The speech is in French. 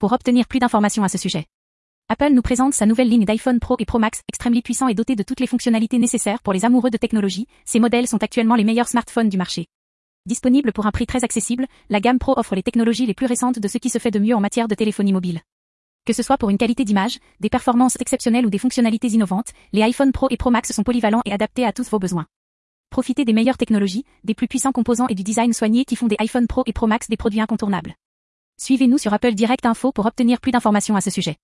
Pour obtenir plus d'informations à ce sujet, Apple nous présente sa nouvelle ligne d'iPhone Pro et Pro Max, extrêmement puissant et doté de toutes les fonctionnalités nécessaires pour les amoureux de technologie. Ces modèles sont actuellement les meilleurs smartphones du marché. Disponible pour un prix très accessible, la gamme Pro offre les technologies les plus récentes de ce qui se fait de mieux en matière de téléphonie mobile. Que ce soit pour une qualité d'image, des performances exceptionnelles ou des fonctionnalités innovantes, les iPhone Pro et Pro Max sont polyvalents et adaptés à tous vos besoins. Profitez des meilleures technologies, des plus puissants composants et du design soigné qui font des iPhone Pro et Pro Max des produits incontournables. Suivez-nous sur Apple Direct Info pour obtenir plus d'informations à ce sujet.